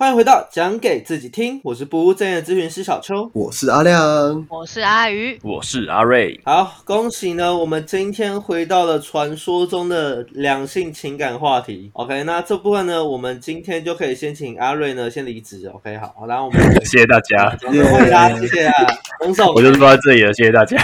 欢迎回到讲给自己听，我是不务正业咨询师小邱。我是阿亮。我是阿鱼，我是阿瑞，好，恭喜呢！我们今天回到了传说中的两性情感话题。OK，那这部分呢，我们今天就可以先请阿瑞呢先离职。OK，好，好然后我们 谢谢大家，掌声欢迎他，谢谢啊，洪总。我就坐在这里了，谢谢大家。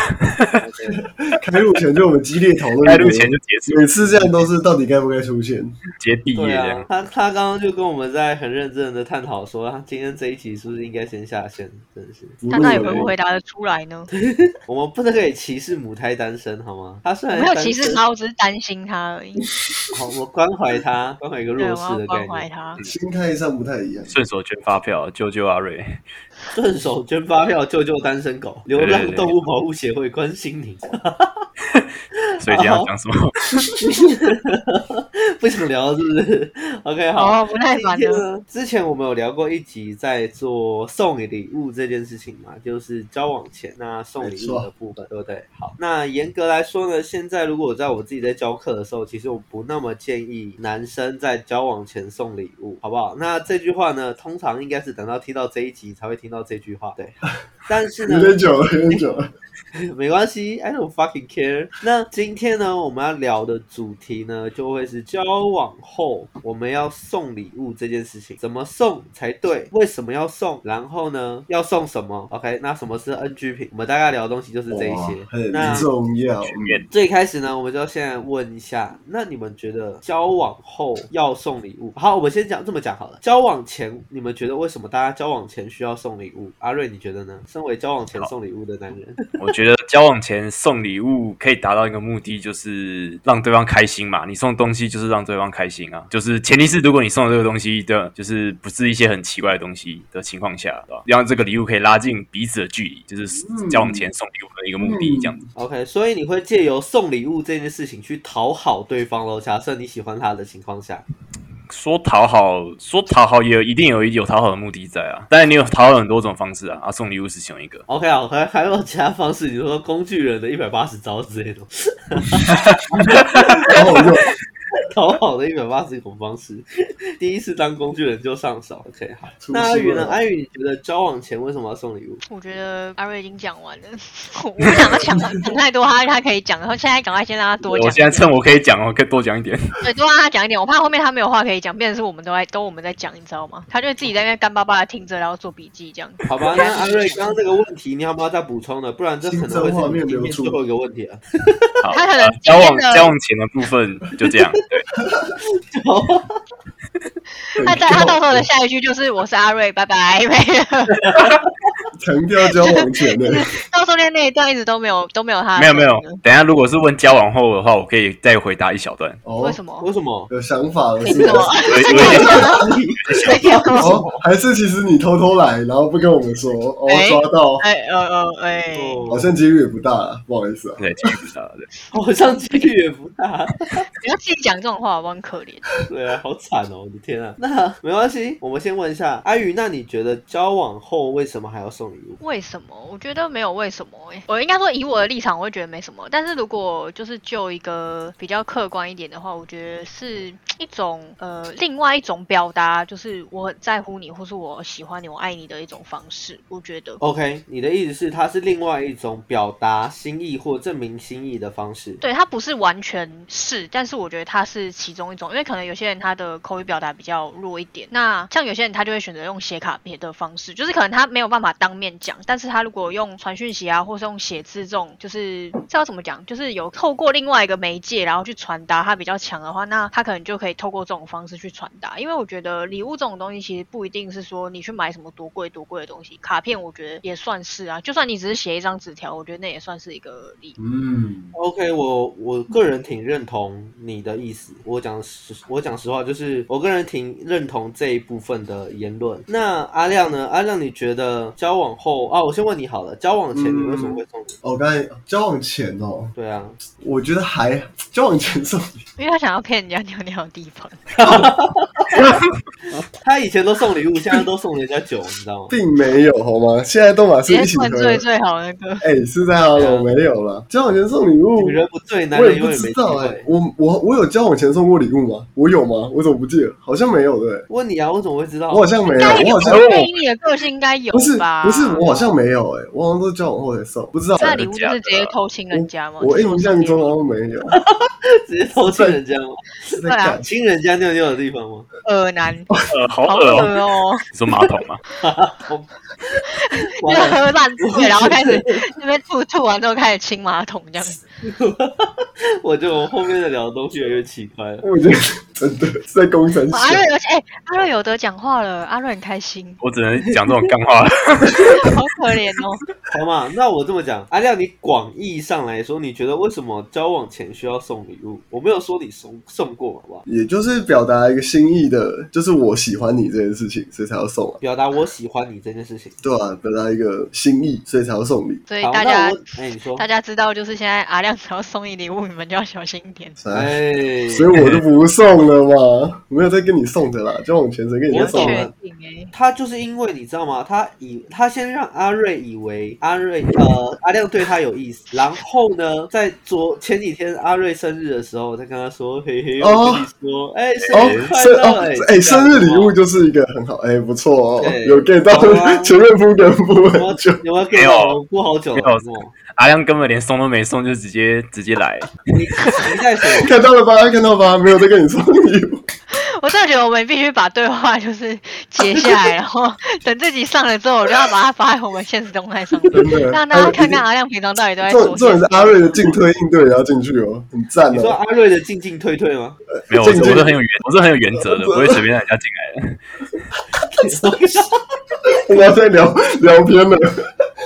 开录前就我们激烈讨论，开录前就结束，每次这样都是到底该不该出现？直接毕业啊这样，。他他刚刚就跟我们在很认真的探讨说，他今天这一集是不是应该先下线？真是，但他也回不回答得出来呢？我们不能给歧视母胎单身好吗？他虽然我没有歧视他，我只是担心他而已。好，我关怀他，关怀一个，弱势的概念。关怀他。心态上不太一样。顺手捐发票，救救阿瑞。顺手捐发票救救单身狗，流浪动物保护协会关心你。所以今天要讲什么？不想聊是不是？OK，好。哦，不耐烦了。之前我们有聊过一集在做送礼物这件事情嘛，就是交往前那送礼物的部分，对不对？好，那严格来说呢，现在如果在我自己在教课的时候，其实我不那么建议男生在交往前送礼物，好不好？那这句话呢，通常应该是等到听到这一集才会听听到这句话，对。但是呢有，点久了，有点久了。没关系，I don't fucking care。那今天呢，我们要聊的主题呢，就会是交往后我们要送礼物这件事情，怎么送才对？为什么要送？然后呢，要送什么？OK，那什么是 NG 品？我们大概聊的东西就是这一些。很那重要。最开始呢，我们就现在问一下，那你们觉得交往后要送礼物？好，我们先讲这么讲好了。交往前，你们觉得为什么大家交往前需要送礼物？阿瑞，你觉得呢？身为交往前送礼物的男人，我觉得交往前送礼物可以达到一个目的，就是让对方开心嘛。你送东西就是让对方开心啊，就是前提是如果你送的这个东西的，就是不是一些很奇怪的东西的情况下，对吧？让这个礼物可以拉近彼此的距离，就是交往前送礼物的一个目的，这样子。OK，所以你会借由送礼物这件事情去讨好对方喽。假设你喜欢他的情况下，说讨好，说讨好也有一定有有讨好的目的在啊。当然你有讨好很多种方式啊，啊，送礼物是其中一个。OK 啊，还还有其他方式，你说工具人的一百八十招之类的，然后我就讨好的一百八十种方式，第一次当工具人就上手。OK，好。那阿宇呢？阿宇，你觉得交往前为什么要送礼物？我觉得阿瑞已经讲完了，我不想要讲讲太多，他他可以讲，然后现在赶快先让他多讲。我现在趁我可以讲，哦可以多讲一点。对，多让他讲一点，我怕后面他没有话可以讲，变成是我们都在都我们在讲，你知道吗？他就会自己在那边干巴巴的听着，然后做笔记这样。好吧，那阿瑞刚刚这个问题，你要不要再补充呢？不然这可能会是你今天最后一个问题啊。好，他可能呃交往交往前的部分就这样。对，哈哈哈 他在他到时候的下一句就是我是阿瑞，拜拜，没了。强调交往前 的，到中间那一段一直都没有都没有他。没有没有。等下如果是问交往后的话，我可以再回答一小段。哦为什么？为什么？有想法了为什么还是其实你偷偷来，然后不跟我们说，哦，哎抓到，哎哦哦哎，好像几率也不大，不好意思啊。对，几率不知道对。好像几率也不大。不要自己讲这种话，我很可怜。对啊，好惨哦！我的天啊。那 没关系，我们先问一下阿宇，那你觉得交往后为什么还要送礼物？为什么？我觉得没有为什么诶、我应该说以我的立场，我会觉得没什么。但是如果就是就一个比较客观一点的话，我觉得是一种呃另外一种表达，就是我很在乎你，或是我喜欢你，我爱你的一种方式。我觉得。OK，你的意思是它是另外一种表达心意或证明心意的方式。对，它不是完全是，但是我觉得它是其中一种，因为可能有些人他的口语表达比较弱一点，那像有些人他就会选择用写卡片的方式，就是可能他没有办法当面讲，但是他如果用传讯息啊，或是用写字这种，就是这要怎么讲，就是有透过另外一个媒介，然后去传达他比较强的话，那他可能就可以透过这种方式去传达。因为我觉得礼物这种东西其实不一定是说你去买什么多贵多贵的东西，卡片我觉得也算是啊，就算你只是写一张纸条，我觉得那也算是一个礼物。嗯，OK，我我个人挺认同你的意思。我讲实，我讲实话，就是我个人挺认同这一部分的言论。那阿亮呢？阿亮，你觉得交往往后啊，我先问你好了，交往前你为什么会送礼？哦，刚才交往前哦，对啊，我觉得还交往前送礼，因为他想要骗人家尿尿的地方。他以前都送礼物，现在都送人家酒，你知道吗？并没有好吗？现在都马是一起喝。灌醉最好那个。哎、是在哈喽，没有了。交往前送礼物女，人不醉，男我也不人永远没机知道哎、会。我我我有交往前送过礼物吗？我有吗？我怎么不记得？好像没有对？问你啊，我怎么会知道？我好像没有，我好像对以你的个性应该有不是吧？不是，我好像没有哎、我好像都是交往后才送，不知道。这礼物就是直接偷亲人家吗？我印象中啊，好像没有，直接偷亲人家吗？是在对啊亲人家尿尿的地方吗？恶男，呃，好好恶哦、说马桶吗？就喝烂醉，然后开始那边吐吐完之后开始清马桶这样。我觉得我们后面的聊的东西越来越奇怪了。我觉得真的是在工程哇阿瑞有哎，阿瑞有得讲话了，阿瑞很开心，我只能讲这种干话。好可怜哦。好嘛，那我这么讲，阿亮，你广义上来说，你觉得为什么交往前需要送礼物？我没有说你送送过，好不好？也就是表达一个心意的，就是我喜欢你这件事情，所以才要送啊，表达我喜欢你这件事情。对啊，表达一个心意，所以才要送礼。好，所以大家哎，你说大，家知道，就是现在阿亮只要送你礼物，你们就要小心一点。哎，哎，所以我就不送了嘛，没有再跟你送的啦，交往前谁跟你我再送确啊？定哎，他就是因为你知道吗？他以他先让阿瑞以为阿瑞呃阿亮对他有意思，然后呢，在昨前几天阿瑞生日的时候，再跟他说，嘿嘿，我哦跟你说，哎、生哦日，快乐，哎、，哎，生日礼物就是一个很好，哎，不错哦，有 get 到前面铺梗铺有没有很久，有没有 get 到？播好久了，没有阿亮根本连送都没送，就直接直接来。看到了吧？看到了吧？没有在跟你送礼物，我真的觉得我们必须把对话就是截下来，然后 等这集上了之后，我就要把它发在我们现实动态上面，让大家看看阿亮平常到底都在做些什么。是阿瑞的进退应对也要进去哦，很赞你说哦。阿瑞的进进退退吗？没有，我是很有原，我是很有原则的，不会随便让人家进来的。我们要再聊聊天了，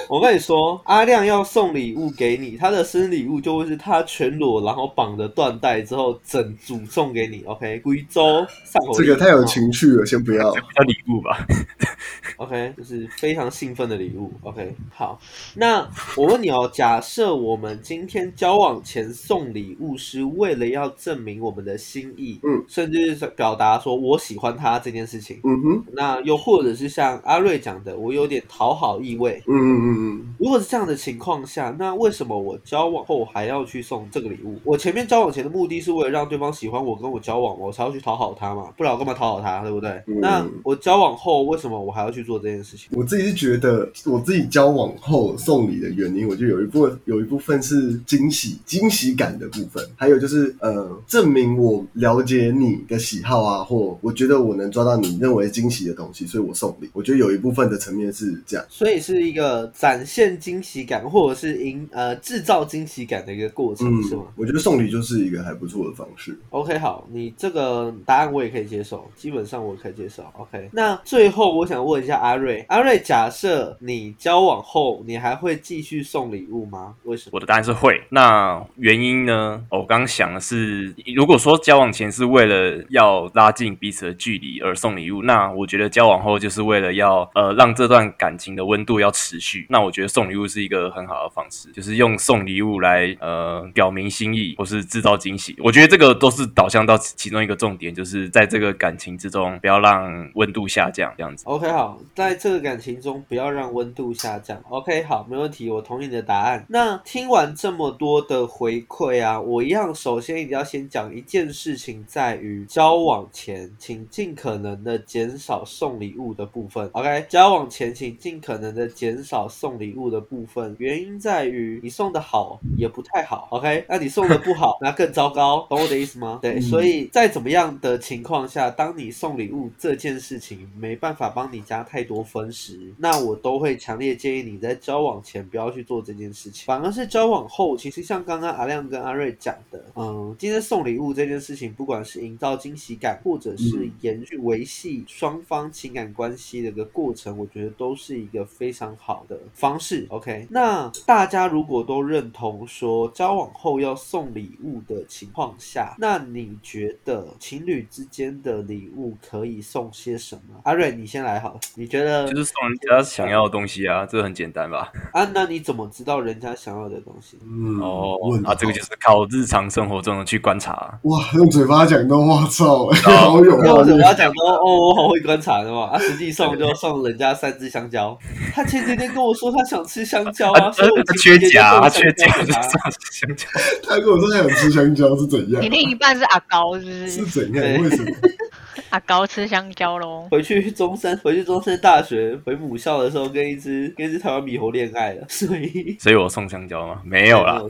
我跟你说，阿亮要送礼物给你，他的生日礼物就会是他全裸，然后绑着缎带之后整组送给你。OK，贵州这个太有情趣了，先不要。这不叫礼物吧？OK，就是非常兴奋的礼物。OK，好，那我问你哦，假设我们今天交往前送礼物是为了要证明我们的心意，嗯，甚至是表达说我喜欢他这件事情，嗯哼，那又或者是像阿瑞讲的，我有点讨好意味。嗯嗯嗯嗯，如果是这样的情况下，那为什么我交往后还要去送这个礼物？我前面交往前的目的是为了让对方喜欢我，跟我交往，我才要去讨好他嘛，不然我干嘛讨好他，对不对？嗯那我交往后为什么我还要去做这件事情？我自己是觉得，我自己交往后送礼的原因，我就有一部分有一部分是惊喜、惊喜感的部分，还有就是呃，证明我了解你的喜好啊，或我觉得我能抓到你认为惊喜的东西，所以我送礼。我觉得有一部分的层面是这样。所以是一个展现惊喜感，或者是营呃制造惊喜感的一个过程，嗯是吗？，我觉得送礼就是一个还不错的方式。OK，好，你这个答案我我也可以接受，基本上我可以接受。OK，那最后我想问一下阿瑞，阿瑞，假设你交往后，你还会继续送礼物吗？为什么？我的答案是会。那原因呢？我刚想的是，如果说交往前是为了要拉近彼此的距离而送礼物，那我觉得交往后就是为了要呃让这段感情的温度要持续。那我觉得送礼物是一个很好的方式，就是用送礼物来呃表明心意或是制造惊喜。我觉得这个都是导向到其中一个重点，就是在这个感情之中不要让温度下降，这样子。OK，好，在这个感情中不要让温度下降。OK，好，没问题，我同意你的答案。那听完这么多的回馈啊，我一样首先一定要先讲一件事情，在于交往前，请尽可能的减少送礼物的部分。OK，交往前请尽可能的减少送礼物的部分，原因在于你送的好也不太好。OK，那你送的不好，那更糟糕，懂我的意思吗？对，嗯所以再怎么样的情情况下，当你送礼物这件事情没办法帮你加太多分时，那我都会强烈建议你在交往前不要去做这件事情，反而是交往后，其实像刚刚阿亮跟阿瑞讲的，嗯，今天送礼物这件事情，不管是营造惊喜感，或者是延续维系双方情感关系的一个过程，我觉得都是一个非常好的方式。OK，那大家如果都认同说交往后要送礼物的情况下，那你觉得情侣之间的礼物可以送些什么？阿瑞，你先来好了，你觉得就是送人家想要的东西啊，这个很简单吧？啊，那你怎么知道人家想要的东西？嗯，哦啊，这个就是靠日常生活中的去观察。哇，用嘴巴讲的，我操，好有因为我画面。嘴巴讲说哦，我好会观察的嘛，啊，实际送就送人家三只香蕉。他前几天跟我说他想吃香蕉啊，所以我他缺钾，他缺钾，就就是上香蕉。他跟我说他想吃香蕉是怎样你？另一半是阿高是不是是？怎样？对为什么？阿高吃香蕉喽。回去中山，回去中山大学，回母校的时候跟一只跟一只台湾猕猴恋爱了，所以所以我送香蕉吗？没有啦。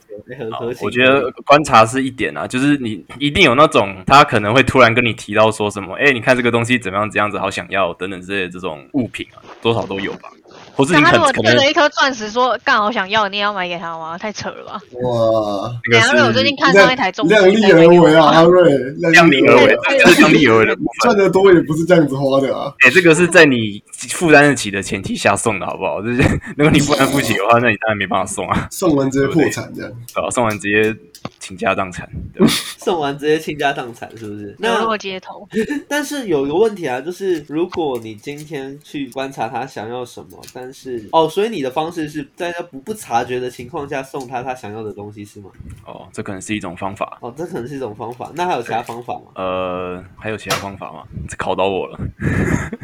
我觉得观察是一点啊，就是你一定有那种他可能会突然跟你提到说什么，哎、你看这个东西怎么样，这样子好想要等等之类的这种物品啊，多少都有吧。或是他如果可可能对着一颗钻石说刚好想要，你也要买给他吗？太扯了吧！哇，那等一下，因为我最近看上一台重机，量力而为啊，阿瑞，量力而为，量力而为的部分。赚的多也不是这样子花的啊。哎、这个是在你负担得起的前提下送的好不好？就是 如果你负担不起的话，那你当然没办法送啊，送完直接破产这样。对吧？送完直接倾家荡产，对吧？送完直接倾家荡产，是不是？流那落街头。但是有一个问题啊，就是如果你今天去观察他想要什么，但是哦，所以你的方式是在他不不察觉的情况下送他他想要的东西是吗？哦，这可能是一种方法。哦，这可能是一种方法。那还有其他方法吗呃，还有其他方法吗？这考到我了。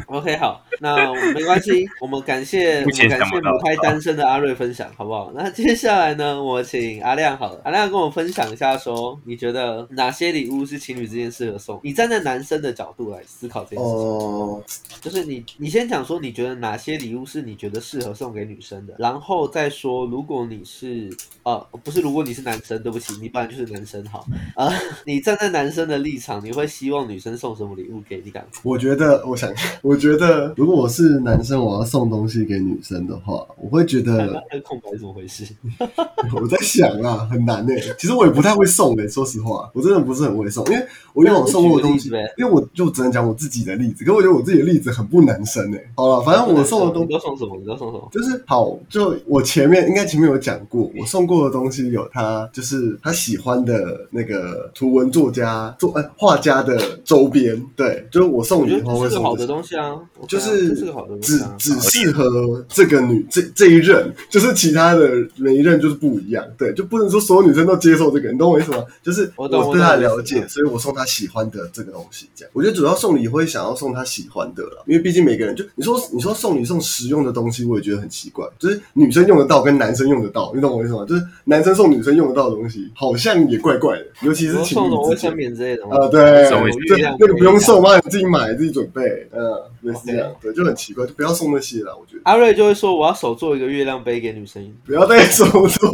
？OK，好，那没关系，我们感谢我们感谢母胎单身的阿瑞分享，好不好？那接下来呢，我请阿亮好了，阿亮跟我分享一下说，你觉得哪些礼物是情侣之间适合送？你站在男生的角度来思考这件事情。哦，就是你，你先讲说你觉得哪些礼物是你觉得适合送给女生的，然后再说如果你是呃不是如果你是男生，对不起，你本来就是男生好啊、你站在男生的立场，你会希望女生送什么礼物给你？敢我觉得，我想，我觉得，如果我是男生，我要送东西给女生的话，我会觉得，那个空白怎么回事？我在想啊，很难呢。其实我也不太会送诶，说实话，我真的不是很会送，因为我因为我送过的东西因为我就只能讲我自己的例子，可我觉得我自己的例子很不男生诶。好了，反正我送的东你要送什么？你要送什么？就是好，就我前面应该前面有讲过，我送过的东西有他就是他喜欢的那个图文作家作哎画家的周边，对，就是我送我觉礼以后会得这是个好的。东西啊，就是是个好的东只。只适合这个女这这一任，就是其他的每一任就是不一样，对，就不能说所有女生都接受这个，你懂我意思吗？就是我对她的我懂了解，所以我送她喜欢的这个东西，这样。我觉得主要送礼会想要送她喜欢的啦，因为毕竟每个人就你说你说送礼送实用的东西，我也觉得很奇怪，就是女生用得到跟男生用得到，你懂我意思吗？就是男生送女生用得到的东西，好像也怪怪的，尤其是情送什么卫生侣之间。棉之类的吗？啊，对，送卫这月亮那个不用送嘛，你自己买自己准备，嗯，也是这样对，就很奇怪，就不要送那些了，我觉得阿瑞就会说我要手做一个月亮杯给女生。不要再手做，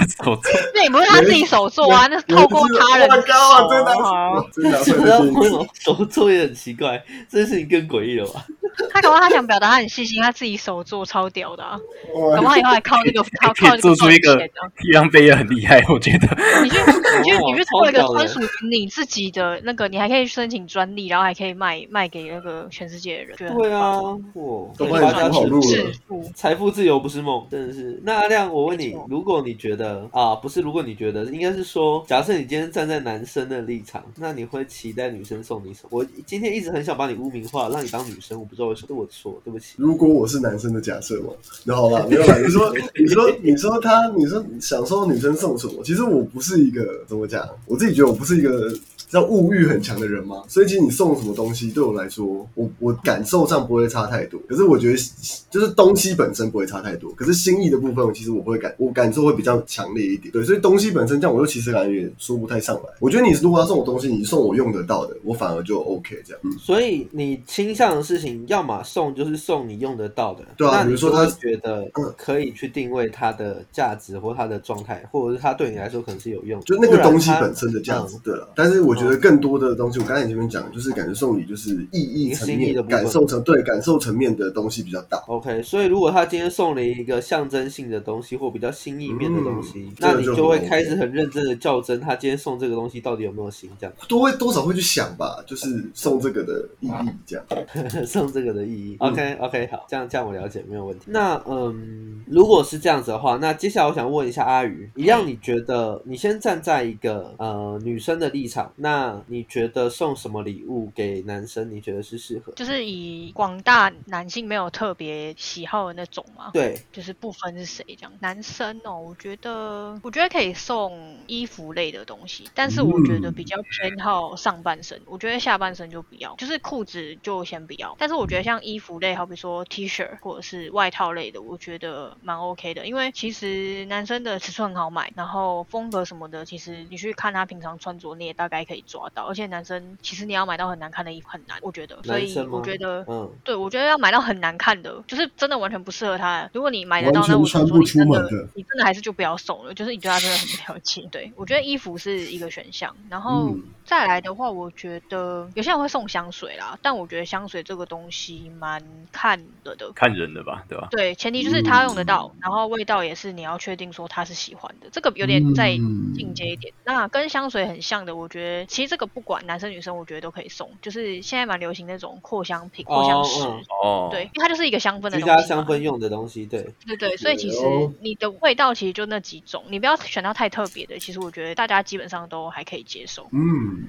我那也不是他自己手做啊，那是透过他人的手真的啊。真的不知道会被为什么手做也很奇怪，这件事情更诡异了吧？他搞不好他想表达他很细心，他自己手做超屌的啊，哇搞不好以后还靠这个 靠靠这个做出一个一样杯也很厉害，我觉得。你去你去你去做一个专属于你自己的那个，你还可以申请专利，然后还可以卖卖给那个全世界的人。对啊棒，哇，搞不好也发家致富。财富自由不是梦，真的是。那阿亮，我问你如果你觉得啊，不是，如果你觉得，应该是说，假设你今天站在男生的立场，那你会期待女生送你什么？我今天一直很想把你污名化，让你当女生，我不知道为什么，是我的错，对不起。如果我是男生的假设嘛，那好吧，没有啦。你说，你说，你说他，你说想收女生送什么？其实我不是一个怎么讲，我自己觉得我不是一个叫物欲很强的人嘛，所以其实你送什么东西对我来说，我我感受上不会差太多。可是我觉得就是东西本身不会差太多，可是心意的部分，其实我不会感，我感受会比较强烈一点。对，所以东西本身这样，我又其实感觉说不太上来。我觉得你如果要送我东西，你送我用得到的，我反而就 OK 这样。嗯，所以你倾向的事情，要么送就是送你用得到的，对啊比如说他觉得嗯可以去定位它的价值或它的状态，或者是它对你来说可能是有用的，就那个东西本身的价值，嗯对了。但是我觉得更多的东西，我刚才前面讲，就是感觉送礼就是意义层面感受层对感受层面的东西比较大。OK，所以如果他今天送了一个象征性的东西或比较心意面的东西，嗯那你就会开始很认真的较真，他今天送这个东西到底有没有心，这样多会多少会去想吧，就是送这个的意义这样。送这个的意意义。OK OK，好，这样这样我了解，没有问题。那嗯，如果是这样子的话，那接下来我想问一下阿宇，一样你觉得你先站在一个呃女生的立场，那你觉得送什么礼物给男生，你觉得是适合？就是以广大男性没有特别喜好的那种嘛，对，就是不分是谁这样。男生哦，我觉得我觉得可以送衣服类的东西，但是我觉得比较偏好上半身，我觉得下半身就不要，就是裤子就先不要。但是我觉得像衣服类，好比说 T 恤或者是外套类的，我觉得蛮 OK 的，因为其实男生的尺寸很好买，然后风格什么的，其实你去看他平常穿着，你也大概可以抓到。而且男生其实你要买到很难看的衣服很难，我觉得，所以我觉得，嗯，对我觉得要买到很难看的，就是真的完全不适合他。如果你买得到，那我穿不就说你真出门的你真的还是就不要送了，就是你对他真的很不了解。对我觉得衣服是一个选项，然后嗯再来的话，我觉得有些人会送香水啦，但我觉得香水这个东西蛮看的的。看人的吧，对吧？对，前提就是他用得嗯到，然后味道也是你要确定说他是喜欢的，这个有点再嗯进阶一点。那跟香水很像的，我觉得其实这个不管男生女生，我觉得都可以送，就是现在蛮流行那种扩香品、扩香石。嗯哦，对，因为它就是一个香氛的居东西香氛用的东西，对，对对，所以其实哦你的味道其实就那几种，你不要选到太特别的。其实我觉得大家基本上都还可以接受。嗯，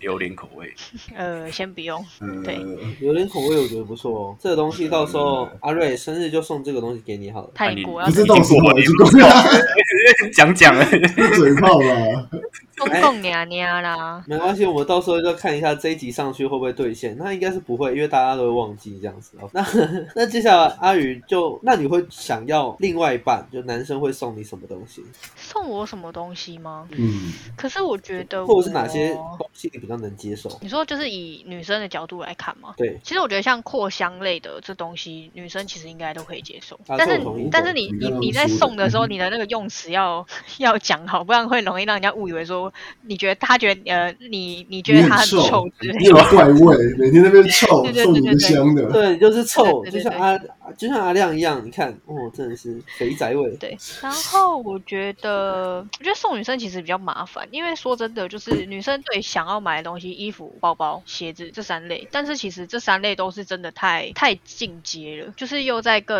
榴莲口味，呃，先不用。呃，对榴莲口味我觉得不错哦。这个东西到时候阿瑞生日就送这个东西给你好了。你泰国要不是到时候过了已经过了，讲讲了，是 嘴炮啦。公公娘娘啦。没关系，我们到时候就看一下这一集上去会不会兑现。那应该是不会，因为大家都会忘记这样子哦。那 那接下来阿宇就，那你会想要另外一半，就男生会送你什么东西，送我什么东西吗？嗯，可是我觉得，或者是哪些东西你比较能接受？你说就是以女生的角度来看吗？对，其实我觉得像扩香类的这东西，女生其实应该都可以接受。啊但是但是你你你在送的时候，你的那个用词要要讲好，不然会容易让人家误以为说你觉得他觉得呃你你觉得他很臭臭之类你有的。怪味，每天那边臭，对对对送你香的。对，就是臭，就像阿就像阿亮一样，你看，哦，真的是肥宅味。对，然后我觉得，我觉得送女生其实比较麻烦，因为说真的，就是女生对想要买的东西，衣服、包包、鞋子这三类，但是其实这三类都是真的太太进阶了，就是又在更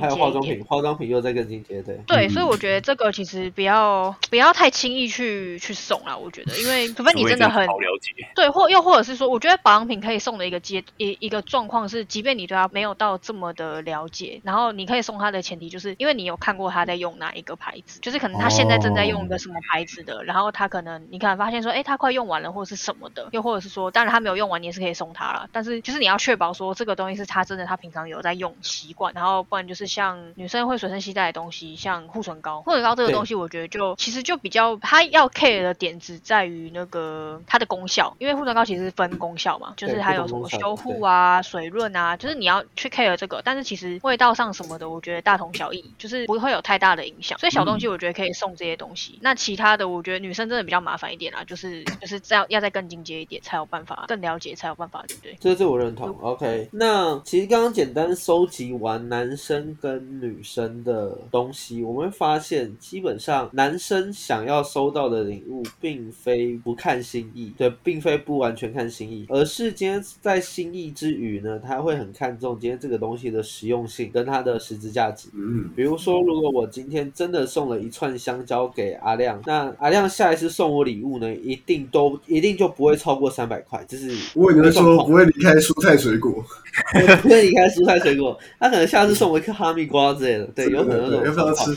还有阶。化妆品，化妆品又在更进阶，对。对，嗯所以我觉得这个其实不要不要太轻易去去送啦，我觉得，因为 除非你真的很好了解，对，或又或者是说，我觉得保养品可以送的一个阶一一个状况是，即便你对它没有到这么的了解，然后你可以送他的前提就是因为你有看过他在用哪一个牌子，就是可能他现在正在用一个什么牌子的，然后他可能你可能发现说，哎，他快用完了或者是什么的，又或者是说，当然他没有用完，你也是可以送他了，但是就是你要确保说这个东西是他真的他平常有在用习惯，然后不然就是像女生会随身携带的东西，像护唇膏，护唇膏这个东西我觉得就其实就比较他要 care 的点只在于那个它的功效，因为护唇膏其实是分功效嘛，就是对它有什么修护啊、水润啊，就是你要去 care 这个，但是其实味道上什么的，我觉得大同小异，就是不会有太大的影响，所以小东西我觉得可以送这些东西。那其他的我觉得女生真的比较麻烦一点啦，就是就是这样要再更进阶一点才有办法更了解才有办法，对不对？这这我认同。OK，那其实刚刚简单收集完男生跟女生的东西，我们会发现，基本上男生想要收到的礼物，并非不看心意，对，并非不完全看心意，而是今天在心意之余呢，他会很看重今天这个东西的实用性跟它的实质价值。嗯，比如说，如果我今天真的送了一串香蕉给阿亮，那阿亮下一次送我礼物呢，一定都一定就不会超过三百块，就是我以为你会说不会离开蔬菜水果，不会离开蔬菜水果，他可能下次送我一颗哈密瓜之类的，对，有可能那种不要吃？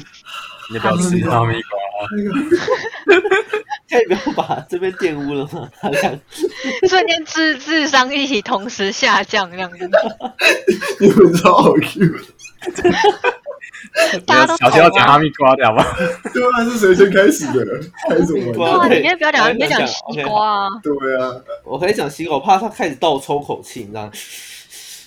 你要不要吃哈密瓜？可以不要把这边玷污了吗？他俩，瞬间智智商一起同时下降这样子，你们超好 Q 的。大家都小心要讲哈密瓜的好不好？对啊，是谁先开始的？开什么对啊，玩笑？你可以不要讲，你可以讲讲西瓜啊。对啊，我可以讲西瓜，我怕他开始倒抽口气，你知道吗？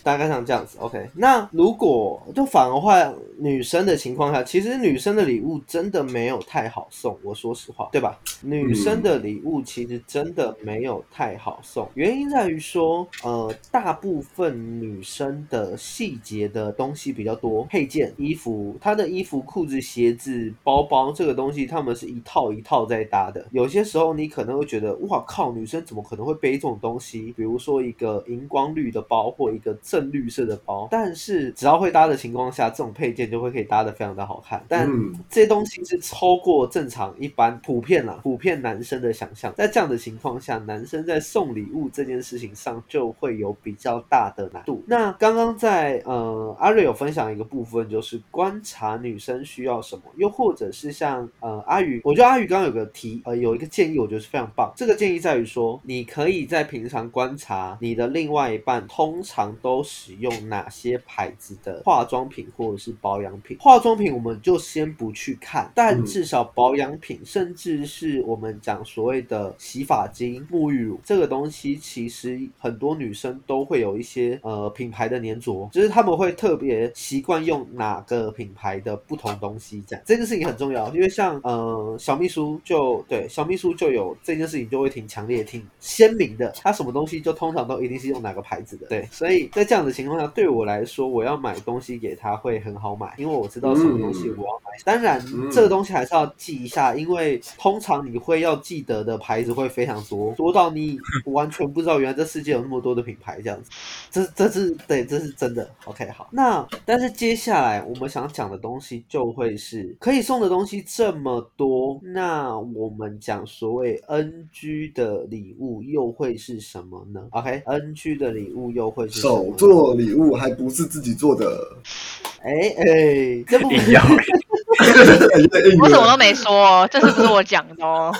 大概像这样子，OK。那如果就反而话，女生的情况下，其实女生的礼物真的没有太好送，我说实话，对吧？女生的礼物其实真的没有太好送，原因在于说，呃，大部分女生的细节的东西比较多，配件、衣服，她的衣服、裤子、鞋子、包包这个东西，他们是一套一套在搭的。有些时候你可能会觉得，哇靠，女生怎么可能会背这种东西？比如说一个荧光绿的包或一个正绿色的包，但是只要会搭的情况下，这种配件就会可以搭的非常的好看。但这些东西是超过正常一般普遍啦，普遍男生的想象。在这样的情况下，男生在送礼物这件事情上就会有比较大的难度。那刚刚在呃阿瑞有分享一个部分，就是观察女生需要什么，又或者是像呃阿宇，我觉得阿宇刚刚有个提呃有一个建议，我觉得是非常棒。这个建议在于说，你可以在平常观察你的另外一半通常都使用哪些牌子的化妆品或者是保养品。化妆品我们就先不去看，但至少保养品，甚至是我们讲所谓的洗发精、沐浴乳这个东西，其实很多女生都会有一些呃品牌的粘着，就是他们会特别习惯用哪个品牌的不同东西。这样这件事情很重要，因为像呃小秘书就对小秘书就有这件事情就会挺强烈、挺鲜明的。他什么东西就通常都一定是用哪个牌子的。对，所以在这样的情况下，对我来说，我要买东西给他会很好买，因为我知道什么东西我要买。当然，这个东西还是要记一下，因为通常你会要记得的牌子会非常多，多到你完全不知道原来这世界有那么多的品牌这样子。这这是对，这是真的。OK，好。那但是接下来我们想讲的东西就会是可以送的东西这么多，那我们讲所谓 NG 的礼物又会是什么呢？OK，NG 的礼物又会是手做礼物，还不是自己做的。哎哎，这不一样 我什么都没说，这是不是我讲的哦？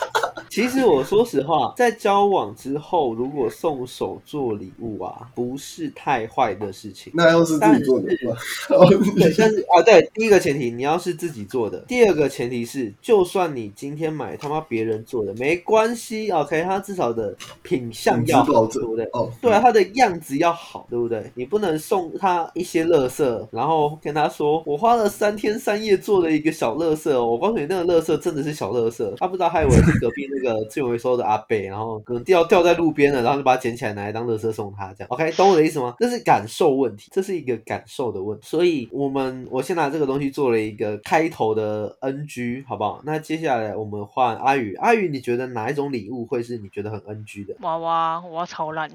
其实我说实话，在交往之后，如果送手做礼物啊，不是太坏的事情。那要是自己做的话，对，但是啊，对，第一个前提你要是自己做的，第二个前提是，就算你今天买他妈别人做的，没关系，OK，他至少的品相要好，对不对？哦，对啊，他的样子要好，对不对？你不能送他一些垃圾，然后跟他说，我花了三天三夜做了一个小垃圾哦，我告诉你，那个垃圾真的是小垃圾，他不知道，还以为是隔壁那个资源回收的阿贝，然后可能掉掉在路边了，然后就把它捡起来拿来当垃圾送他，这样，OK，懂我的意思吗？这是感受问题，这是一个感受的问题，所以我们我先拿这个东西做了一个开头的 NG，好不好？那接下来我们换阿宇，阿宇，你觉得哪一种礼物会是你觉得很 NG 的？娃娃，娃娃超烂。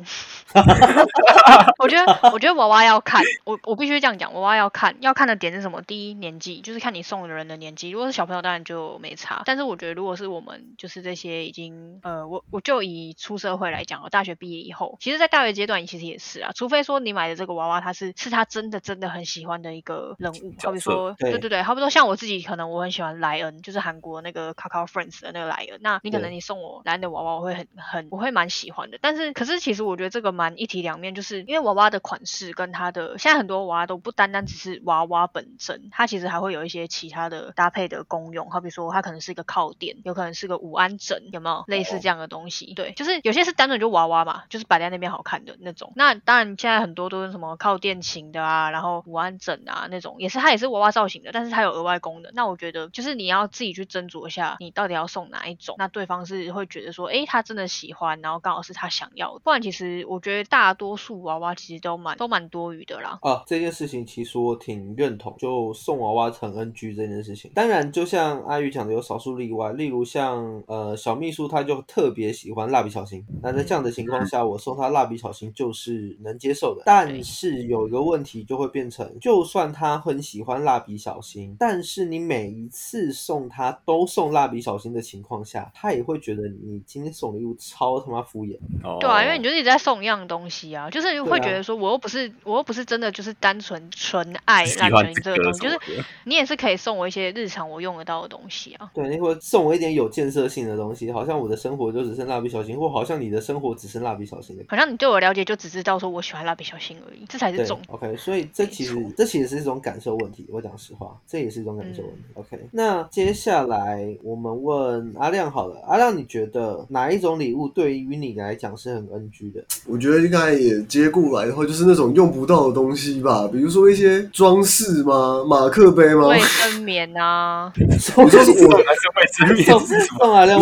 我觉得，我觉得娃娃要看，我我必须这样讲，娃娃要看，要看的点是什么？第一，年纪，就是看你送的人的年纪。如果是小朋友，当然就没差。但是我觉得，如果是我们，就是这些已经，呃，我我就以出社会来讲，我大学毕业以后，其实，在大学阶段其实也是啊。除非说你买的这个娃娃，它是是他真的真的很喜欢的一个人物，好比说，对对对，好比说像我自己，可能我很喜欢莱恩，就是韩国那个 Kakao Friends 的那个莱恩。那你可能你送我莱恩的娃娃，我会很很我会蛮喜欢的。但是可是其实我觉得这个蛮一体两面，就是因为娃娃的款式跟它的现在很多娃娃都不单单只是娃娃本身，它其实还会有一些其他的搭配的功用，好比说它可能是一个靠垫，有可能是个午安枕，有没有类似这样的东西？对，就是有些是单纯就娃娃嘛，就是摆在那边好看的那种。那当然现在很多都是什么靠垫型的啊，然后午安枕啊那种，也是它也是娃娃造型的，但是它有额外功能。那我觉得就是你要自己去斟酌一下，你到底要送哪一种，那对方是会觉得说，哎，他真的喜欢，然后刚好是他想要的。不然其实我觉得大多数娃娃其实都蛮都蛮多余的啦。啊，这件事情其实我挺认同，就送娃娃成 NG 这件事情。当然，就像阿宇讲的，有少数例外，例如像呃小秘书，他就特别喜欢蜡笔小新。那在这样的情况下，我送他蜡笔小新就是能接受的。但是有一个问题就会变成，就算他很喜欢蜡笔小新，但是你每一次送他都送蜡笔小新的情况下，他也会觉得你今天送礼物超他妈敷衍。对啊，因为你就是一直在送一样东西啊，就是会觉得说，我又不是我又不是真的就是单纯纯爱蜡笔小新这个东西，就是你也是可以送我一些日常我用得到的东西啊。对，你会送我一点有建设性的东西。西，好像我的生活就只剩蜡笔小新，或好像你的生活只剩蜡笔小新的。好像你对我了解就只知道说我喜欢蜡笔小新而已，这才是对重。，OK，所以这其实这其实是一种感受问题。我讲实话，这也是一种感受问题。嗯 OK，那接下来我们问阿亮好了，阿亮，你觉得哪一种礼物对于你来讲是很 NG 的？我觉得应该也接过来的话，就是那种用不到的东西吧，比如说一些装饰吗？马克杯吗？卫生棉啊，送 你说是我 还是会吃面送是什么？送阿亮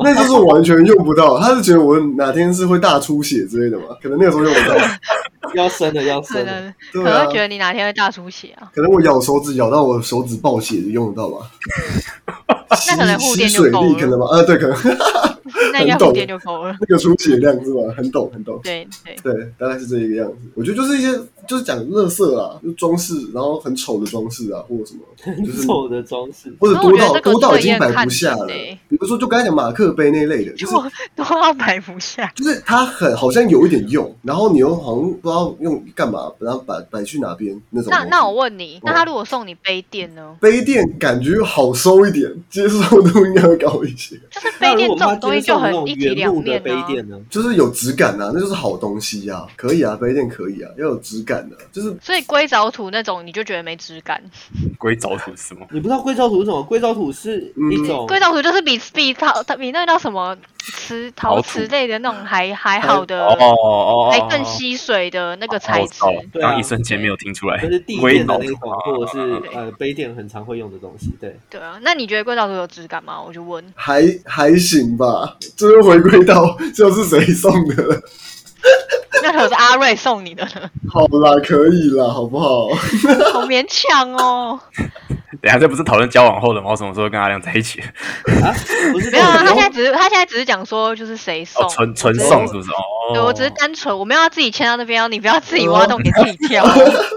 那就是完全用不到。他是觉得我哪天是会大出血之类的嘛？可能那个时候用不到。要生的要可生的。能可能会觉得你哪天会大出血啊。可能我咬手指咬到我手指爆血就用得到吧？那可能护吸水垫就够了力可能吧？啊，对，可能 那应该懂护垫就够了。那个出血量是吧？很懂，很懂。对对，对，大概是这一个样子。我觉得就是一些就是讲乐色啊，就装饰，然后很丑的装饰啊，或者什么，就是丑的装饰，或者多到多到已经摆不下了。比如说，就刚才讲马克杯那类的，就就是多 到摆不下。就是它很好像有一点用，然后你又好像不知道用干嘛，然后摆摆去哪边那种。那那我问你，那哦他如果送你杯垫呢？杯垫感觉好收一点，接受度应该会高一些，就是杯垫这种东西就很一体原木的两面啊。杯垫呢？就是有质感啊，那就是好东西啊，可以啊，杯垫可以啊，要有质感的，就是所以硅藻土那种你就觉得没质感，硅藻土是什么？你不知道硅藻土是什么？硅藻土是一嗯种硅藻土就是比比陶比那个叫什么瓷陶瓷类的那种还还好的，哦哦哦，还更吸水的那个材质。刚一瞬间没有听出来就，是地垫的那种，或者是呃杯垫很常会用的东西。对，对啊，那你觉得硅藻土有质感吗？我就问。还还行吧。这又回归到就是谁送的了。那可是阿瑞送你的呢，好啦，可以啦，好不好？好勉强哦。等下这不是讨论交往后的吗？我什么时候跟阿亮在一起？啊，不 是没有啊，他现在只是他现在只是讲说就是谁送哦，，纯纯送是不是？哦，对我只是单纯，我没有要自己签到那边哦，你不要自己挖洞给自己跳，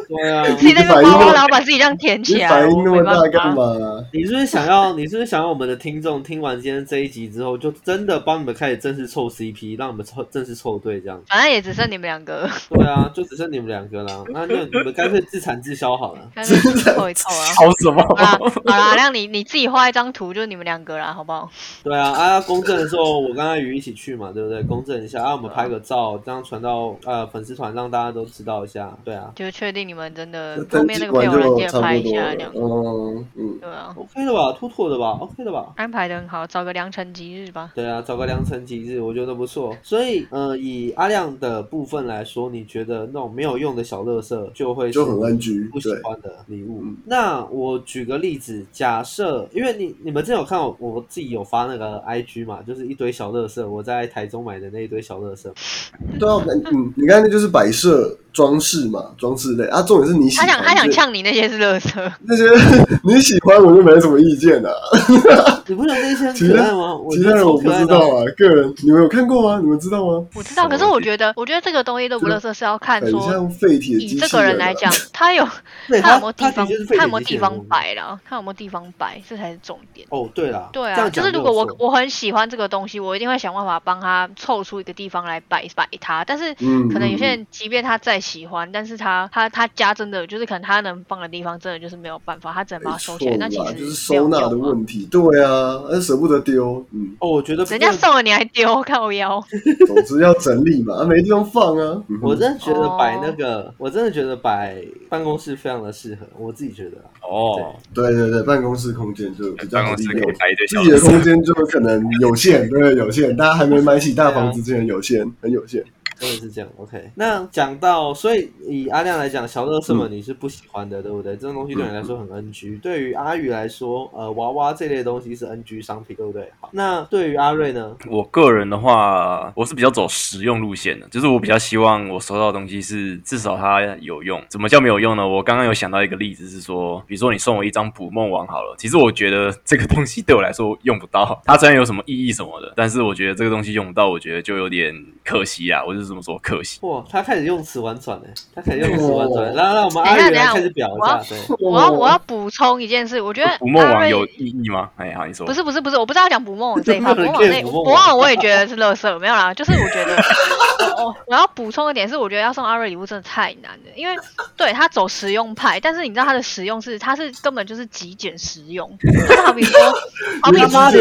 对啊。自己那边挖挖，然后把自己这样填起来，你反应那么大。干嘛？你是不是想要？你是不是想要我们的听众听完今天这一集之后，就真的帮你们开始正式凑 CP，让我们凑正式凑对这样？反正也只剩你们两个，对啊，就只剩你们两个了。那就你们干脆自产自销好了。干脆自己凑一凑啊。好什么？好啦，好啦，阿亮你你自己画一张图，就是你们两个啦，好不好？对啊，啊，公证的时候我跟阿宇一起去嘛，对不对？公证一下，啊，我们拍个照，这样传到呃粉丝团，让大家都知道一下。对啊就确定你们真的后面那个配偶就软件拍一下两个。。嗯嗯，对啊，，OK 的吧？妥妥的吧？OK 的吧？安排的很好，找个良辰吉日吧。对啊，找个良辰吉日，我觉得不错。所以，呃，以阿亮的部分来说，你觉得那种没有用的小乐色就会就很是 NG 不喜欢的礼物嗯。那我举个例子，假设因为你你们之前有看我我自己有发那个 IG 嘛，就是一堆小乐色，我在台中买的那一堆小乐色。对啊，嗯，你看那就是摆设装饰嘛，装饰类啊。重点是你喜欢，他想他想就呛你那些是垃圾，那些 你喜欢，我就没什么意见啊。你不觉得那些很其他可爱吗？我其觉得他人我不。知道啊，个人你们有看过吗？你们知道吗？我知道。可是我觉得，我觉得这个东西都不乐色，是要看说像废铁以这机器人啊个人来讲，他有他有没有地方他有没有地方摆了，他有没有地方摆，这才是重点。哦，对啦，对啊，就是如果我我很喜欢这个东西，我一定会想办法帮他凑出一个地方来摆摆它。但是嗯，可能有些嗯人，即便他再喜欢，但是他他他家真的就是可能他能放的地方真的就是没有办法，他只能把它收起来。那其实就是收纳没有用啊的问题，对啊，但舍不得丢，嗯，哦，我觉得人家送了你还丢，靠腰。总之要整理嘛，啊没地方放啊。嗯我真的觉得摆那哦个，我真的觉得摆办公室非常的适合，我自己觉得啊。哦，对对对，办公室空间就比较利用自己的空间就可能有限，对，有限。大家还没买起大房子之前有限，很有限。真的是这样，OK。那讲到，所以以阿亮来讲，小乐色嗯们你是不喜欢的，对不对？这种东西对你来说很 NG。对于阿宇来说，呃，娃娃这类东西是 NG 商品，对不对？好，那对于阿瑞呢？我个人的话，我是比较走实用路线的，就是我比较希望我收到的东西是至少它有用。怎么叫没有用呢？我刚刚有想到一个例子是说，比如说你送我一张捕梦网好了，其实我觉得这个东西对我来说用不到，它虽然有什么意义什么的，但是我觉得这个东西用不到，我觉得就有点可惜啊。我就是这么说，可惜。哇，他开始用词婉转了，他开始用词婉转，然后让我们等一下等一下阿瑞开始表一下，对。我要我要补充一件事，我觉得捕梦网有意义吗？哎，好，你说不是不是不是，我不知道讲捕梦网这一块，捕梦网那捕梦我也觉得是垃圾，没有啦，就是我觉得我我要补充一点是，我觉得要送阿瑞礼物真的太难了，因为对他走实用派，但是你知道他的实用是他是根本就是极简实用，就是好比说，好比你说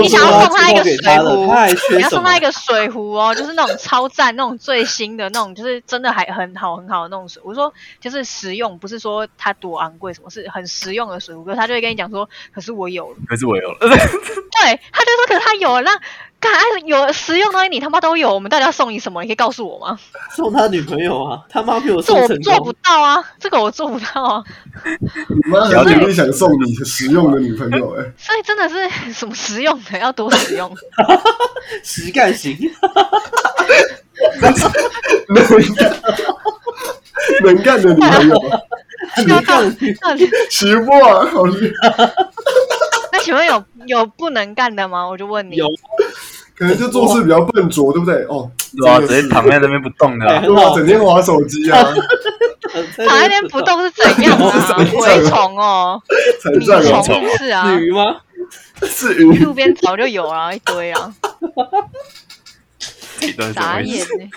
你想要送他一个水壶，你要送他一？个水壶哦，就是那种超赞、那种最新的那种，就是真的还很好很好的那种水。我说就是实用，不是说它多昂贵什么，是很实用的水壶。可是他就会跟你讲说，可是我有了，可是我有了，对，他就说可是他有了，那干哎有实用东西你他妈都有，我们到底要送你什么？你可以告诉我吗？送他女朋友啊，他妈比我这送成我做不。到啊，这个我做不到啊，你妈很努力想送你实用的女朋友、哎，所以真的是什么实用的要多实用。实干型，能干能干的女朋友，要到到底媳妇啊，好厉害，那请问有 有不能干的吗？我就问你。有可能就做事比较笨拙，对不对？哦，对啊，直接躺在那边不动的啊，哎对啊，整天玩手机 啊，躺在那边不动是怎样啊？蛔虫哦，米虫是啊，鱼吗？是鱼，路边早就有了一堆啊，这段是怎么傻？眼呢。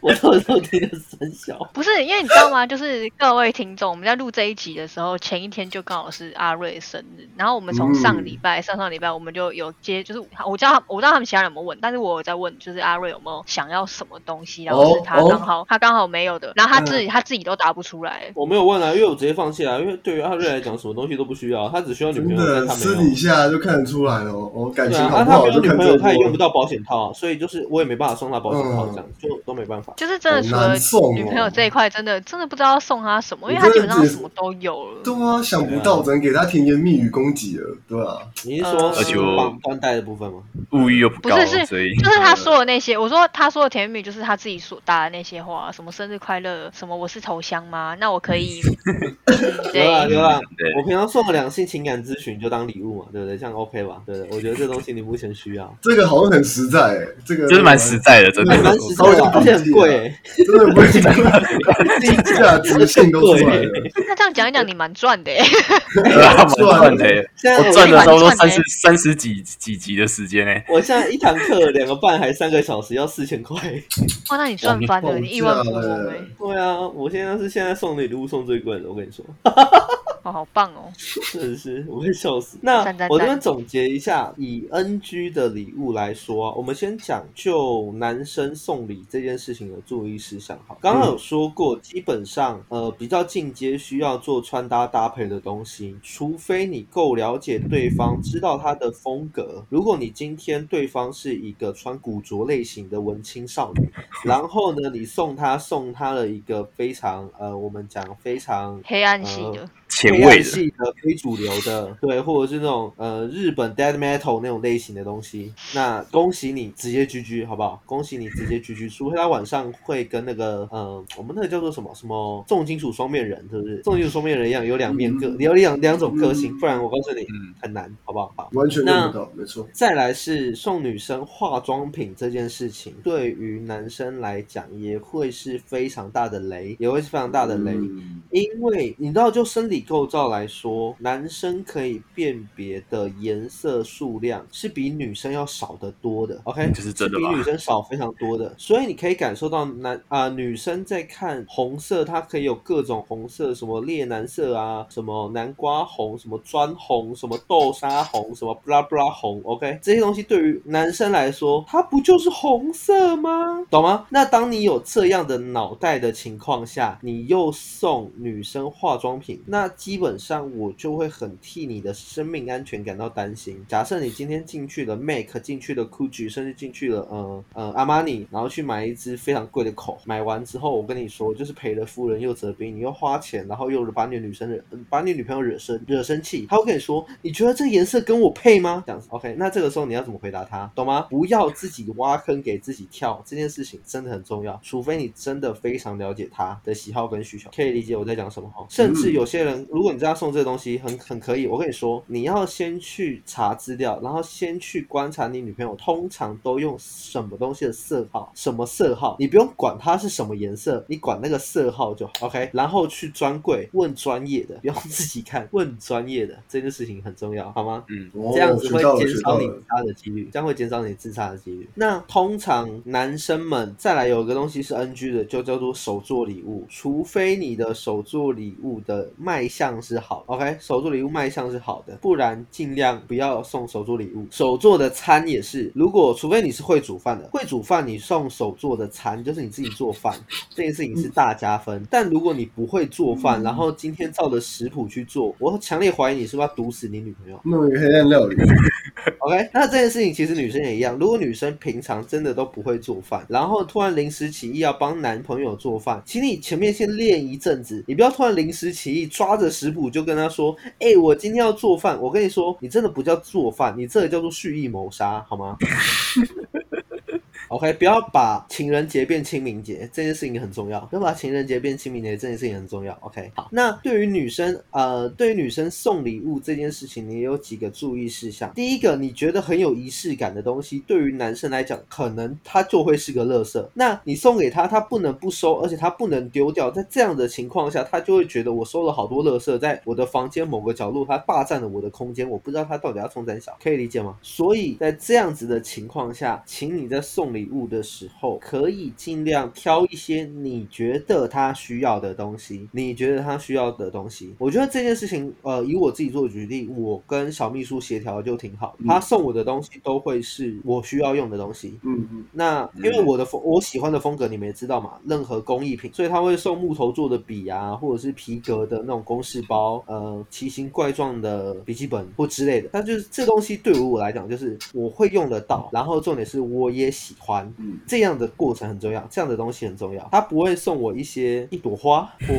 我到时候听的三小，不是因为你知道吗？就是各位听众，我们在录这一集的时候，前一天就刚好是阿瑞的生日，然后我们从上个礼拜、上上礼拜我们就有接，就是我知道他，我不知道他们其他人有没有问，但是我有在问，就是阿瑞有没有想要什么东西，然后是他哦刚好、他刚好没有的，然后他自己、他自己都答不出来。我没有问啊，因为我直接放弃啊，因为对于阿瑞来讲，什么东西都不需要，他只需要女朋友，但的他没有。私底下就看得出来了，我，感对啊，情好啊他没有不好就看女朋友，他也用不到。保险套啊，所以就是我也没办法送他保险套，嗯这样就都没办法。就是真的除了女朋友这一块，真的真的不知道送她什么，因为他基本上什么都有了。对啊，想不到，只能给他甜言蜜语攻击了，对啊？你是说呃是绑缎带的部分吗？物欲又不高，不是是就是他说的那些，我说他说的甜言蜜语就是他自己所打的那些话，什么生日快乐，什么我是头香吗？那我可以，对啊 对，啊，我平常送个两性情感咨询就当礼物嘛，对不对？这样 OK 吧？对，我觉得这东西你目前需要，这个好像很实在，哎，这个就是蛮实在的，真的蛮实在而且很贵欸，真的不会价值性都出来了。那这样讲一讲，你蛮赚的耶。蛮赚的耶。现在我赚了差不多三十三十几几集的时间呢。我现在一堂课两个半还三个小时要四千块。哇，那你赚翻了，哇你亿万富你赚了翁哎，对啊，我现在是现在送的礼物送最贵的，我跟你说，哦，好棒哦。真 的是我会笑死。那我这边总结一下，以 NG 的礼物来说啊，我们先讲就男生送礼这件事情的注意事项。好，刚刚有说过，基本上呃比较进阶需要做穿搭搭配的东西，除非你够了解对方，知道他的风格。如果你今天对方是一个穿古着类型的文青少女，然后呢，你送他送他了一个非常呃，我们讲非常黑暗系的，前卫的，系的、非主流的，对，或者是那种呃日本 dead metal 那种类型的东西，那恭喜你直接 GG 好不好？恭喜你直接 GG，除非他晚上会跟那个呃我们那个叫做什么什么重金属双面人，是不是？重金属双面人一样有两面个，有两两种个性，不然我告诉你嗯很难，好不好？好。完全用不到，没错。再来是送女生化妆品这件事情，对于男生来讲也会是非常大的雷，也会是非常大的雷。嗯因为你知道，就生理构造来说，男生可以辨别的颜色数量是比女生要少得多的。OK，这是真的吧比女生少非常多的。所以你可以感受到男啊、女生在看红色，它可以有各种红色，什么烈男色啊，什么南瓜红，什么砖红，什么豆沙红，什么布拉布拉红。OK，这些东西对于男生来说，它不就是红色吗？懂吗？那当你有这样的脑袋的情况下，你又送女生化妆品，那基本上我就会很替你的生命安全感到担心。假设你今天进去了 Make，进去了 GUCCI，甚至进去了呃呃阿玛尼，然后去买一支非常贵的口，买完之后，我跟你说，就是赔了夫人又折兵，你又花钱，然后又把你女生惹，把你女朋友惹生惹生气，他会跟你说，你觉得这颜色跟我配吗？这样子，OK，那这个时候你要怎么回答他，懂吗？不要自己挖坑给自己跳，这件事情真的很重要，除非你真的非常了解他的喜好跟需求，可以理解我在讲什么哈。甚至有些人如果你知道送这个东西很很可以，我跟你说，你要先去查资料，然后先去观察你女朋友通常都用什么东西的色号，什么色号，你不用管它是什么颜色，你管那个色号就好，OK。然后去专柜问专业的，不用自己看，问专业的这件事情很重要，好吗？嗯，哦这样子会减少你自杀的几率，这样会减少你自杀的几率。那通常男生们再来有一个东西是 NG 的，就叫做手做礼物，除非你的手做礼物的卖相是好，OK，手做礼物卖相是好的，不然尽量不要送手做礼物。手做的餐也是，如果除非你是会煮饭的，会煮饭你送手做的餐，就是你自己做饭，这件事情是大加分。但如果你不会做饭，然后今天照着食谱去做，我强烈怀疑你是不是要毒死你女朋友。弄一个黑暗料理，OK，那这件事情其实女生也一样。如果女生平常真的都不会做饭，然后突然临时起意要帮男朋友做饭，请你前面先练一阵子，你不要突然临时起意抓着食谱就跟他说：“哎、我今天要做饭。”我跟你说，你真的不叫做饭，你这个叫做蓄意谋杀，好吗 ？OK，不要把情人节变清明节，这件事情很重要。不要把情人节变清明节，这件事情很重要。OK，好，那对于女生，呃，对于女生送礼物这件事情，你有几个注意事项。第一个，你觉得很有仪式感的东西，对于男生来讲，可能他就会是个垃圾。那你送给他，他不能不收，而且他不能丢掉。在这样的情况下，他就会觉得我收了好多垃圾，在我的房间某个角落，他霸占了我的空间，我不知道他到底要冲三小，可以理解吗？所以在这样子的情况下，请你在送礼物的时候，可以尽量挑一些你觉得他需要的东西，你觉得他需要的东西。我觉得这件事情，呃，以我自己做举例，我跟小秘书协调就挺好，他送我的东西都会是我需要用的东西。嗯嗯，那因为我的风，我喜欢的风格你们也知道嘛，任何工艺品，所以他会送木头做的笔啊，或者是皮革的那种公事包，呃，奇形怪状的笔记本或之类的。但就是这东西对于我来讲，就是我会用得到，然后重点是我也喜欢，嗯这样的过程很重要，这样的东西很重要。他不会送我一些一朵花或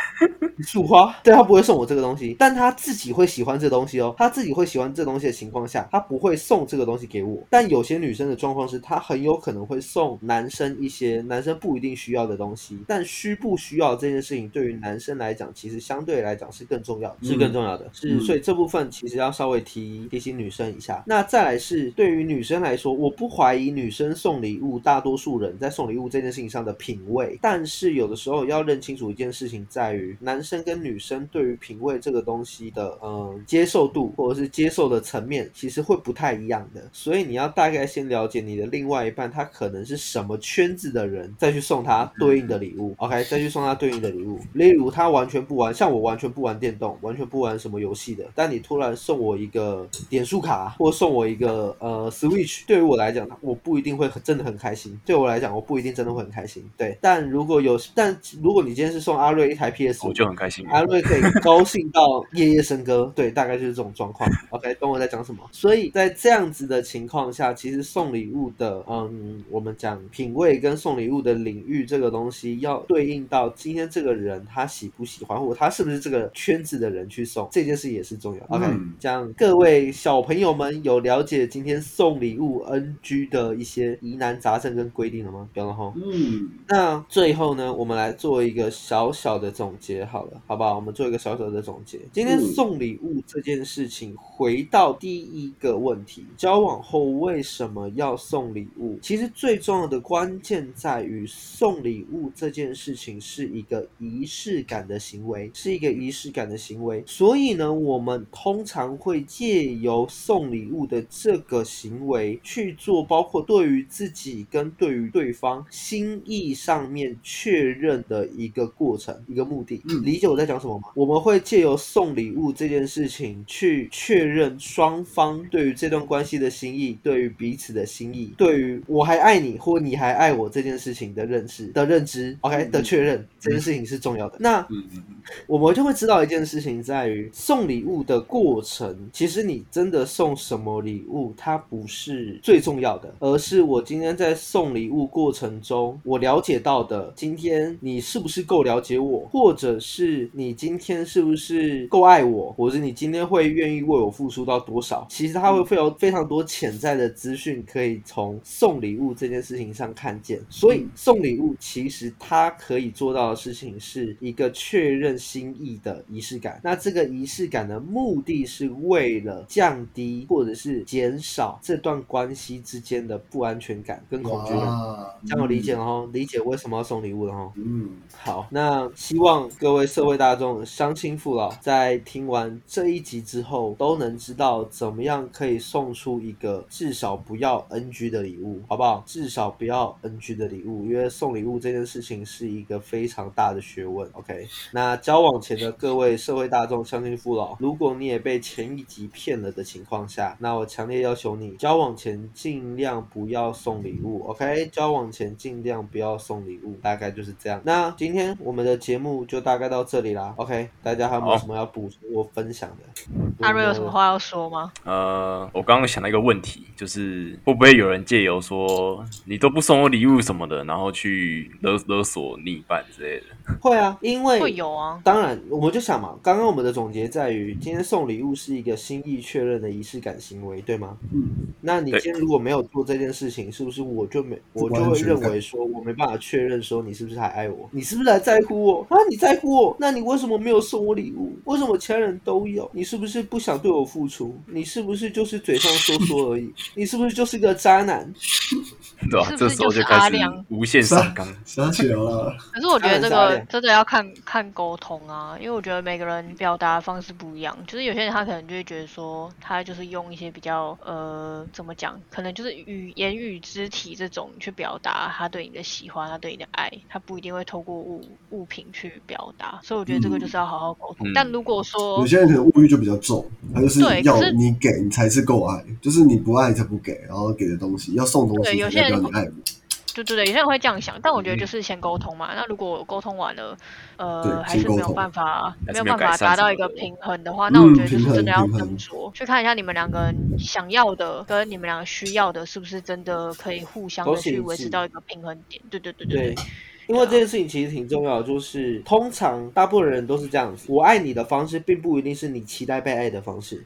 一束花，对他不会送我这个东西，但他自己会喜欢这东西哦。他自己会喜欢这东西的情况下，他不会送这个东西给我。但有些女生的状况是，她很有可能会送男生一些男生不一定需要的东西，但需不需要这件事情，对于男生来讲，其实相对来讲是更重要的，是更重要的。是，嗯所以这部分其实要稍微提提醒女生一下。那再来是对于女生来说，我不怀疑女生送礼物，大多数人在送礼物这件事情上的品味，但是有的时候要认清楚一件事情，在于男生跟女生对于品味这个东西的嗯接受度或者是接受的层面，其实会不太一样的。所以你要大概先了解你的另外一半，他可能是什么圈子的人，再去送他对应的礼物。OK，再去送他对应的礼物。例如他完全不玩，像我完全不玩电动，完全不玩什么游戏的，但你突然送我一个点数卡，或送我一个呃 Switch，对于我来讲，我不一定会真的很开心。对我来讲，我不一定真的会很开心。对，但如果有，但如果你今天是送阿瑞一台 PS，我就很开心。阿瑞可以高兴到夜夜笙歌，对，大概就是这种状况。OK，懂我在讲什么？所以在这样子的情况下，其实送礼物的，嗯，我们讲品味跟送礼物的领域这个东西，要对应到今天这个人他喜不喜欢，或者他是不是这个圈子的人去送，这件事也是重要。OK，、嗯这样各位小朋友们有了解今天送礼物 NG 的一些疑难杂症跟规定了吗？标了哈。嗯，那最后呢，我们来做一个小小的总结，好了，好不好？我们做一个小小的总结。今天嗯送礼物这件事情，回到第一个问题，交往后为什么要送礼物？其实最重要的关键在于，送礼物这件事情是一个仪式感的行为，是一个仪式感的行为。所以呢，我们通常会借由送礼物的这个行为去做，包括对于自己跟对于对方心意上面确认的一个过程，一个目的。嗯理解我在讲什么吗？我们会借由送礼物这件事情去确认双方对于这段关系的心意，对于彼此的心意，对于我还爱你或你还爱我这件事情的认识的认知，OK 的确认，这件事情是重要的。那我们就会知道一件事情，在于送礼物的过程，其实你真的送什么礼物，它不是最重要的，而是我今天在送礼物过程中，我了解到的，今天你是不是够了解我，或者是你今天是不是够爱我，或者你今天会愿意为我付出到多少？其实他会会有非常多潜在的资讯可以从送礼物这件事情上看见。所以送礼物其实它可以做到的事情是一个确认心意的仪式感。那这个仪式感的目的是为了降低或者是减少这段关系之间的不安全感跟恐惧感。这样我理解了哦，理解为什么要送礼物了哦。嗯，好，那希望各位社会大众、乡亲父老在听完这一集之后，都能知道怎么样可以送出一个至少不要 NG 的礼物，好不好？至少不要 NG 的礼物，因为送礼物这件事情是一个非常大的学问。OK，那交往前的各位社会大众、乡亲父老，如果你也被前一集骗了的情况下，那我强烈要求你交往前尽量不要送礼物。OK，交往前尽量不要送礼物，大概就是这样。那今天我们的节目就大概到这里啦。OK，大家还有没有什么要补充或分享的？阿瑞有什么话要说吗？呃，我刚刚想到一个问题，就是会不会有人借由说你都不送我礼物什么的，然后去勒勒索另一半之类的？会啊，因为会有啊，当然，我们就想嘛，刚刚我们的总结在于，今天送礼物是一个心意确认的仪式感行为，对吗？嗯。那你今天如果没有做这件事情，是不是我就没，我就会认为说我没办法确认说你是不是还爱我，你是不是还在乎我啊？你在乎我，那你为什么没有送我礼物？为什么其他人都有？你是不是不想对我付出？你是不是就是嘴上说说而已？你是不是就是个渣男？对吧、是不这是就是时候开始阿亮无限上纲。想起来了，可是我觉得这个真的要看看沟通啊，因为我觉得每个人表达的方式不一样，就是有些人他可能就会觉得说，他就是用一些比较呃怎么讲，可能就是语言语、肢体这种去表达他对你的喜欢，他对你的爱，他不一定会透过物物品去表达，所以我觉得这个就是要好好沟通。嗯。但如果说有些人可能物欲就比较重，他就是要你给你才是够爱，就是你不爱才不给，然后给的东西要送东西对有些人表你爱我。对对对，有些人会这样想，但我觉得就是先沟通嘛。那如果沟通完了，呃，还是没有办法没有办法达到一个平衡的话，那我觉得就是真的要斟酌，去看一下你们两个人想要的跟你们两个需要的，是不是真的可以互相的去维持到一个平衡点。对对对对对，因为这件事情其实挺重要的，就是通常大部分人都是这样子，我爱你的方式并不一定是你期待被爱的方式。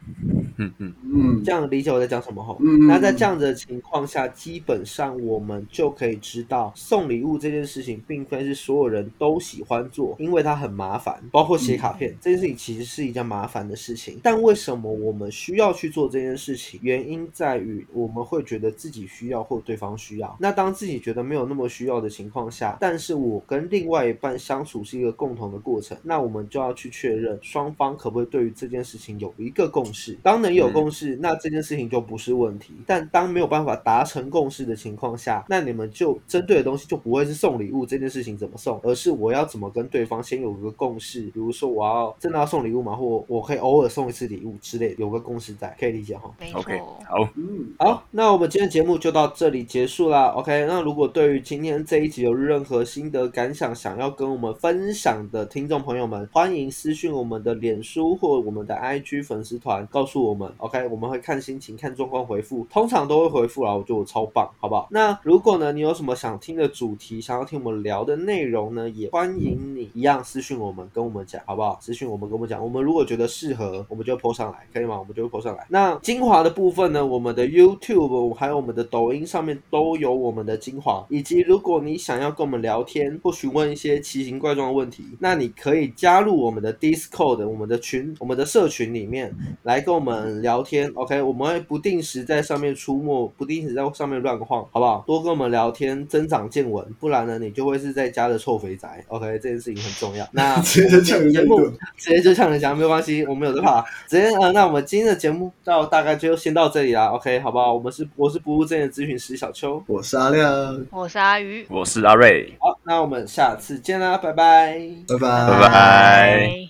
嗯嗯，嗯这样理解我在讲什么吼？嗯那在这样子的情况下，基本上我们就可以知道，送礼物这件事情并非是所有人都喜欢做，因为它很麻烦，包括写卡片、这件事情其实是一件麻烦的事情。但为什么我们需要去做这件事情？原因在于我们会觉得自己需要或对方需要。那当自己觉得没有那么需要的情况下，但是我跟另外一半相处是一个共同的过程，那我们就要去确认双方可不可以对于这件事情有一个共识。当能有共识，那这件事情就不是问题。但当没有办法达成共识的情况下，那你们就针对的东西就不会是送礼物这件事情怎么送，而是我要怎么跟对方先有个共识。比如说我要真的要送礼物嘛，或我可以偶尔送一次礼物之类，有个共识在，可以理解哈。没 OK，错。好，嗯，好，那我们今天节目就到这里结束啦。OK，那如果对于今天这一集有任何心得感想，想要跟我们分享的听众朋友们，欢迎私讯我们的脸书或我们的 IG 粉丝团，告诉我我们。OK，我们会看心情、看状况回复，通常都会回复啦。我觉得我超棒，好不好？那如果呢，你有什么想听的主题，想要听我们聊的内容呢，也欢迎你一样私讯我们，跟我们讲，好不好？私讯我们跟我们讲，我们如果觉得适合，我们就 po 上来，可以吗？我们就会 po 上来。那精华的部分呢，我们的 YouTube 还有我们的抖音上面都有我们的精华，以及如果你想要跟我们聊天或询问一些奇形怪状的问题，那你可以加入我们的 Discord 我们的群、我们的社群里面来跟我们聊天。OK，我们会不定时在上面出没，不定时在上面乱晃，好不好？多跟我们聊天，增长见闻，不然呢，你就会是在家的臭肥宅。OK，这件事情很重要。那 直接就呛人家节目。直接就呛人家，没有关系，我们有的怕。直接呃，那我们今天的节目到大概就先到这里啦。OK，好不好？我们是我是不务正业的咨询师小邱。我是阿亮，我是阿鱼，我是阿瑞，好，那我们下次见啦，拜拜。拜拜，拜拜。